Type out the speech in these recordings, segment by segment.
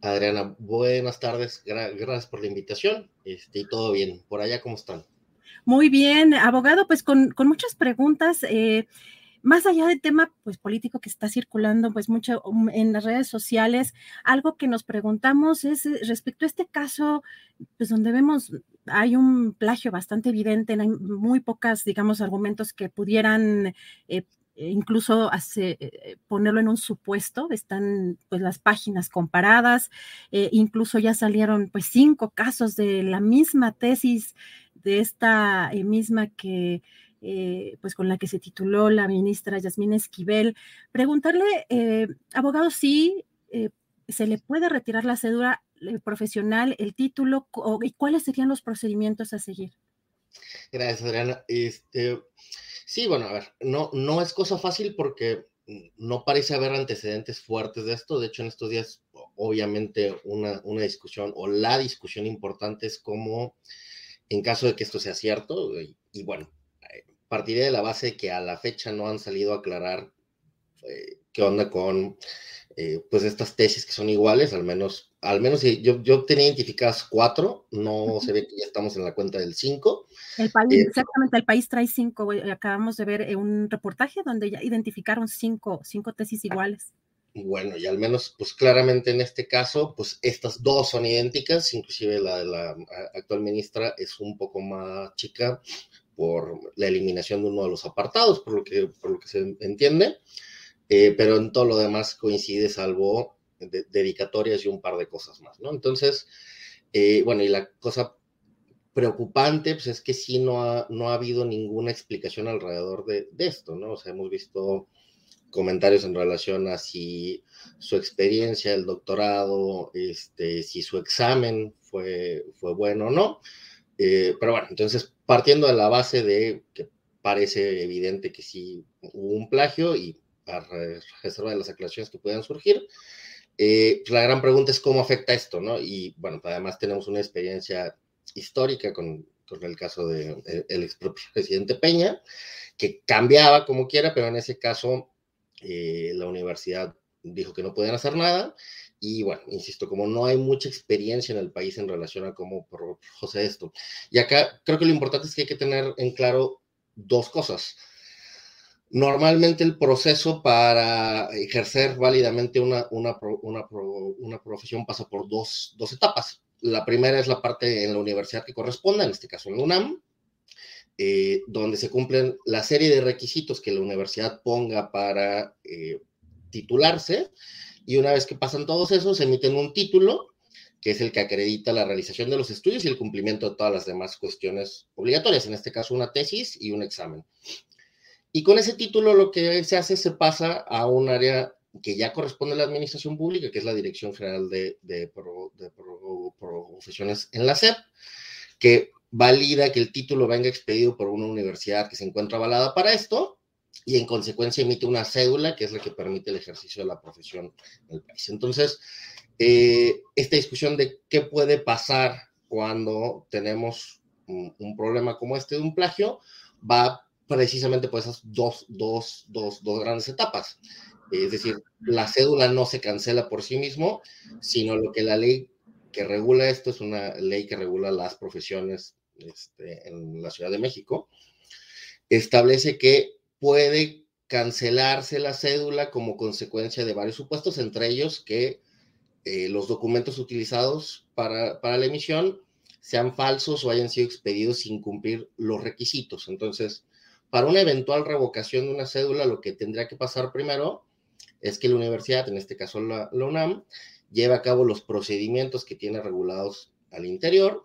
Adriana, buenas tardes, gracias por la invitación este, y todo bien. Por allá, ¿cómo están? Muy bien, abogado, pues con, muchas preguntas. Eh, más allá del tema pues político que está circulando pues mucho um, en las redes sociales, algo que nos preguntamos es eh, respecto a este caso, pues donde vemos hay un plagio bastante evidente, hay muy pocas, digamos, argumentos que pudieran eh, incluso hace, eh, ponerlo en un supuesto, están pues las páginas comparadas, eh, incluso ya salieron pues cinco casos de la misma tesis de esta misma que pues con la que se tituló la ministra Yasmín Esquivel. Preguntarle, abogado, si se le puede retirar la cédula profesional, el título y cuáles serían los procedimientos a seguir. Gracias, Adriana. Este, Sí, bueno, a ver, no, no es cosa fácil porque no parece haber antecedentes fuertes de esto. De hecho, en estos días, obviamente, una, una discusión o la discusión importante es cómo, en caso de que esto sea cierto, y, bueno, eh, partiré de la base que a la fecha no han salido a aclarar eh, qué onda con eh, pues estas tesis que son iguales, al menos, al menos yo, yo tenía identificadas cuatro, no se ve que ya estamos en la cuenta del cinco. El país, eh, exactamente, el país trae cinco, acabamos de ver eh, un reportaje donde ya identificaron cinco, cinco tesis iguales. Bueno, y al menos, pues claramente en este caso, pues estas dos son idénticas, inclusive la de la actual ministra es un poco más chica por la eliminación de uno de los apartados, por lo que, por lo que se entiende. Eh, pero en todo lo demás coincide salvo dedicatorias y un par de cosas más, ¿no? Entonces, eh, bueno, y la cosa preocupante, pues es que sí no ha, no ha habido ninguna explicación alrededor de, esto, ¿no? O sea, hemos visto comentarios en relación a si su experiencia, el doctorado, este, si su examen fue, fue bueno o no. Eh, pero bueno, entonces partiendo de la base de que parece evidente que sí hubo un plagio y a reserva de las aclaraciones que puedan surgir. Eh, pues la gran pregunta es cómo afecta esto, ¿no? Y bueno, además tenemos una experiencia histórica con, con el caso del de, el expresidente Peña, que cambiaba como quiera, pero en ese caso eh, la universidad dijo que no podían hacer nada. Y bueno, insisto, como no hay mucha experiencia en el país en relación a cómo procede esto. Y acá creo que lo importante es que hay que tener en claro dos cosas. Normalmente el proceso para ejercer válidamente una, una, una, profesión pasa por dos, dos, etapas. La primera es la parte en la universidad que corresponda, en este caso en la UNAM, eh, donde se cumplen la serie de requisitos que la universidad ponga para eh, titularse, y una vez que pasan todos esos, se emiten un título, que es el que acredita la realización de los estudios y el cumplimiento de todas las demás cuestiones obligatorias, en este caso una tesis y un examen. Y con ese título lo que se hace se pasa a un área que ya corresponde a la administración pública, que es la Dirección General de, Profesiones en la SEP, que valida que el título venga expedido por una universidad que se encuentra avalada para esto y en consecuencia emite una cédula que es la que permite el ejercicio de la profesión en el país. Entonces, eh, esta discusión de qué puede pasar cuando tenemos un, un problema como este de un plagio va precisamente por esas dos, dos, dos, dos grandes etapas. Es decir, la cédula no se cancela por sí mismo, sino lo que la ley que regula esto es una ley que regula las profesiones este, en la Ciudad de México. Establece que puede cancelarse la cédula como consecuencia de varios supuestos, entre ellos que eh, los documentos utilizados para, para, la emisión sean falsos o hayan sido expedidos sin cumplir los requisitos. Entonces, para una eventual revocación de una cédula, lo que tendría que pasar primero es que la universidad, en este caso la, UNAM, lleve a cabo los procedimientos que tiene regulados al interior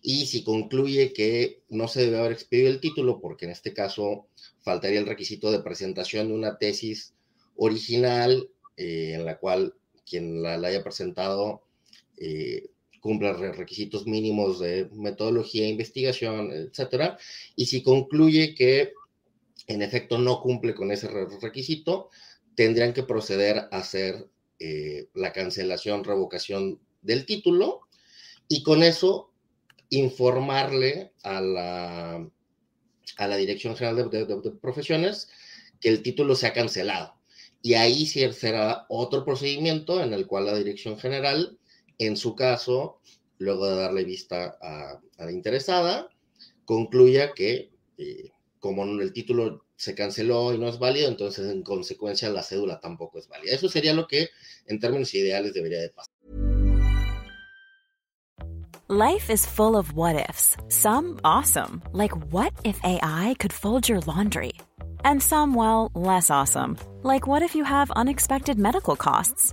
y si concluye que no se debe haber expedido el título, porque en este caso faltaría el requisito de presentación de una tesis original eh, en la cual quien la, haya presentado eh, cumpla requisitos mínimos de metodología, investigación, etcétera, y si concluye que en efecto no cumple con ese requisito, tendrían que proceder a hacer eh, la cancelación, revocación del título y con eso informarle a la, a la Dirección General de, Profesiones que el título se ha cancelado. Y ahí será otro procedimiento en el cual la Dirección General, en su caso, luego de darle vista a, la interesada, concluya que eh, como el título se canceló y no es válido, entonces en consecuencia la cédula tampoco es válida. Eso sería lo que en términos ideales debería de pasar. Life is full of what ifs. Some awesome, like what if AI could fold your laundry? And some well, less awesome, like what if you have unexpected medical costs?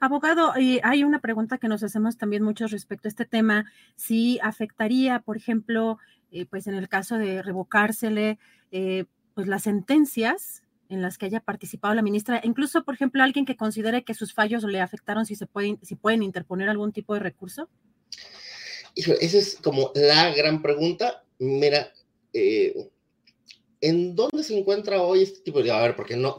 Abogado, eh, hay una pregunta que nos hacemos también mucho respecto a este tema, si afectaría, por ejemplo, eh, pues en el caso de revocársele eh, pues las sentencias en las que haya participado la ministra, incluso, por ejemplo, alguien que considere que sus fallos le afectaron, si se pueden, si pueden interponer algún tipo de recurso? esa es como la gran pregunta. Mira, eh, ¿en dónde se encuentra hoy este tipo de... A ver, porque no...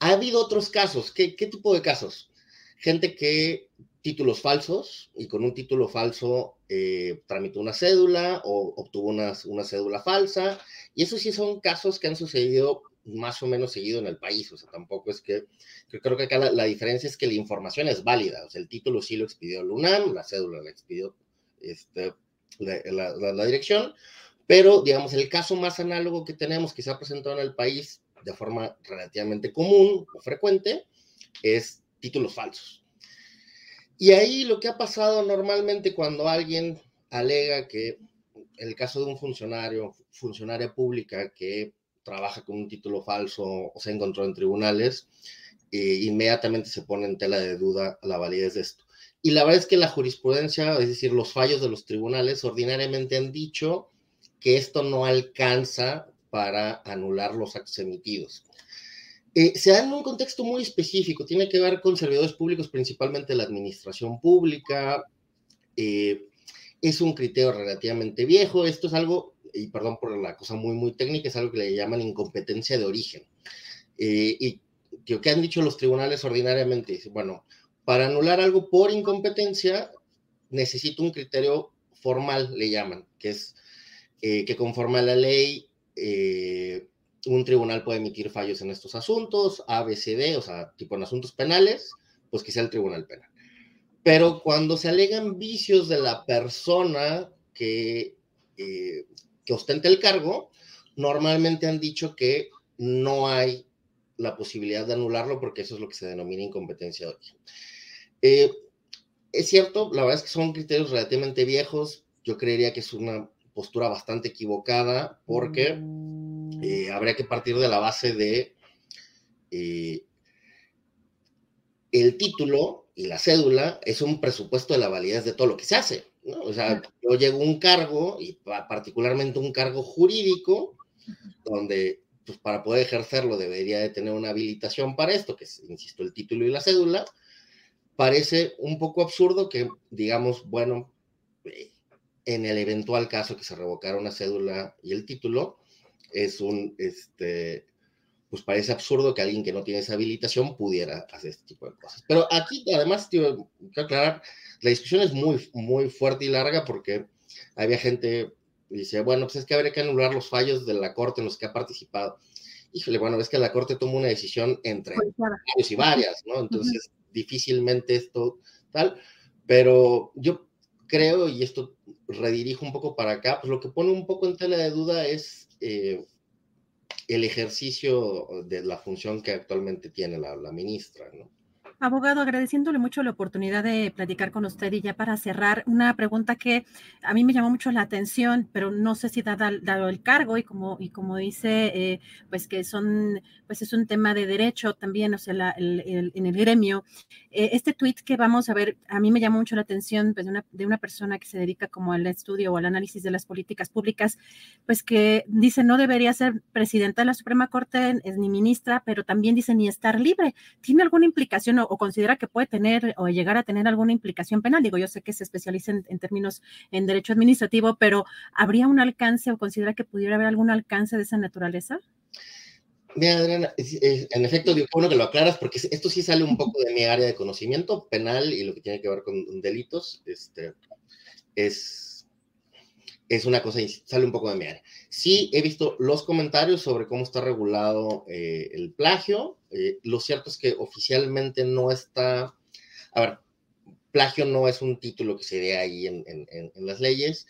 Ha habido otros casos. ¿Qué, qué tipo de casos? Gente que títulos falsos y con un título falso eh, tramitó una cédula o obtuvo una, cédula falsa. Y eso sí son casos que han sucedido más o menos seguido en el país, o sea, tampoco es que, yo creo que acá la, diferencia es que la información es válida, o sea, el título sí lo expidió el UNAM, la cédula la expidió este, la, la, dirección, pero digamos, el caso más análogo que tenemos que se ha presentado en el país de forma relativamente común o frecuente es títulos falsos. Y ahí lo que ha pasado normalmente cuando alguien alega que el caso de un funcionario, funcionaria pública que trabaja con un título falso o se encontró en tribunales, eh, inmediatamente se pone en tela de duda la validez de esto. Y la verdad es que la jurisprudencia, es decir, los fallos de los tribunales ordinariamente han dicho que esto no alcanza para anular los actos emitidos. Eh, se da en un contexto muy específico, tiene que ver con servidores públicos, principalmente la administración pública. Eh, es un criterio relativamente viejo, esto es algo y perdón por la cosa muy, muy técnica, es algo que le llaman incompetencia de origen. Eh, y que han dicho los tribunales ordinariamente, bueno, para anular algo por incompetencia, necesito un criterio formal, le llaman, que es eh, que conforme a la ley, un tribunal puede emitir fallos en estos asuntos, ABCD, o sea, tipo en asuntos penales, pues sea el tribunal penal. Pero cuando se alegan vicios de la persona que, que ostenta el cargo, normalmente han dicho que no hay la posibilidad de anularlo porque eso es lo que se denomina incompetencia de origen. Eh, es cierto, la verdad es que son criterios relativamente viejos. Yo creería que es una postura bastante equivocada porque eh, habría que partir de la base de eh, el título y la cédula es un presupuesto de la validez de todo lo que se hace. ¿no? O sea, yo llego a un cargo, y particularmente un cargo jurídico, donde pues, para poder ejercerlo debería de tener una habilitación para esto, que es, insisto, el título y la cédula. Parece un poco absurdo que, digamos, bueno, eh, en el eventual caso que se revocara una cédula y el título, es un, este, pues parece absurdo que alguien que no tiene esa habilitación pudiera hacer este tipo de cosas. Pero aquí, además, quiero aclarar, la discusión es muy, muy fuerte y larga porque había gente que dice, bueno, pues es que habría que anular los fallos de la Corte en los que ha participado. Híjole, bueno, es que la Corte toma una decisión entre varios y varias, ¿no? Entonces, difícilmente esto tal, pero yo creo, y esto redirijo un poco para acá, pues lo que pone un poco en tela de duda es... Eh, el ejercicio de la función que actualmente tiene la, la ministra, ¿no? Abogado, agradeciéndole mucho la oportunidad de platicar con usted y ya para cerrar, una pregunta que a mí me llamó mucho la atención, pero no sé si dado, dado el cargo y como, y como dice, eh, pues que son, pues es un tema de derecho también, o sea, el, en el gremio. Eh, este tweet que vamos a ver, a mí me llamó mucho la atención pues, de, una, de una persona que se dedica como al estudio o al análisis de las políticas públicas, pues que dice no debería ser presidenta de la Suprema Corte ni ministra, pero también dice ni estar libre. ¿Tiene alguna implicación o, considera que puede tener o llegar a tener alguna implicación penal. Digo, yo sé que se especializa en, términos en derecho administrativo, pero ¿habría un alcance o considera que pudiera haber algún alcance de esa naturaleza? Mira, Adriana, en efecto, digo, bueno que lo aclaras, porque esto sí sale un poco de mi área de conocimiento penal y lo que tiene que ver con delitos, este, es es una cosa, sale un poco de mi área. Sí, he visto los comentarios sobre cómo está regulado eh, el plagio. Eh, lo cierto es que oficialmente no está, a ver, plagio no es un título que se dé ahí en, las leyes.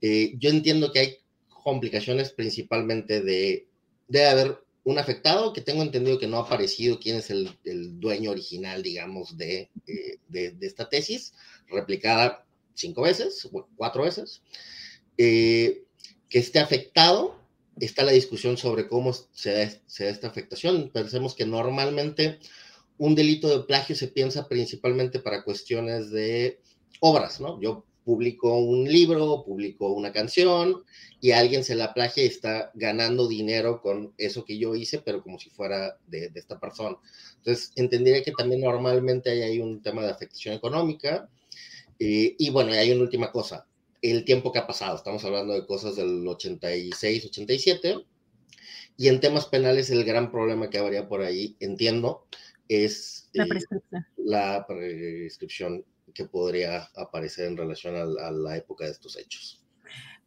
Eh, yo entiendo que hay complicaciones principalmente de, de haber un afectado que tengo entendido que no ha aparecido quién es el, dueño original, digamos, de, de, esta tesis, replicada cinco veces, cuatro veces. Eh, que esté afectado, está la discusión sobre cómo se da, esta afectación. Pensemos que normalmente un delito de plagio se piensa principalmente para cuestiones de obras, ¿no? Yo publico un libro, publico una canción y alguien se la plagia y está ganando dinero con eso que yo hice, pero como si fuera de, esta persona. Entonces, entendería que también normalmente hay, hay un tema de afectación económica. Eh, y bueno, hay una última cosa el tiempo que ha pasado. Estamos hablando de cosas del 86, 87. Y en temas penales el gran problema que habría por ahí, entiendo, es la eh, prescripción, la prescripción que podría aparecer en relación a la época de estos hechos.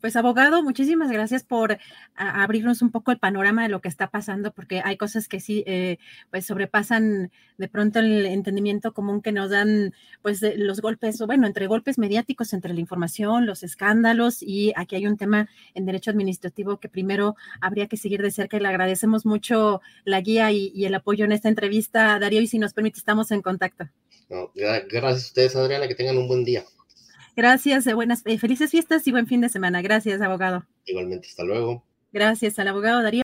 Pues abogado, muchísimas gracias por abrirnos un poco el panorama de lo que está pasando, porque hay cosas que sí, eh, pues sobrepasan de pronto el entendimiento común que nos dan, pues los golpes, bueno, entre golpes mediáticos, entre la información, los escándalos, y aquí hay un tema en derecho administrativo que primero habría que seguir de cerca y le agradecemos mucho la guía y, el apoyo en esta entrevista, Darío, y si nos permite, estamos en contacto. gracias a ustedes, Adriana, que tengan un buen día. Gracias, eh, buenas, eh, felices fiestas y buen fin de semana. Gracias, abogado. Igualmente, hasta luego. Gracias al abogado Darío.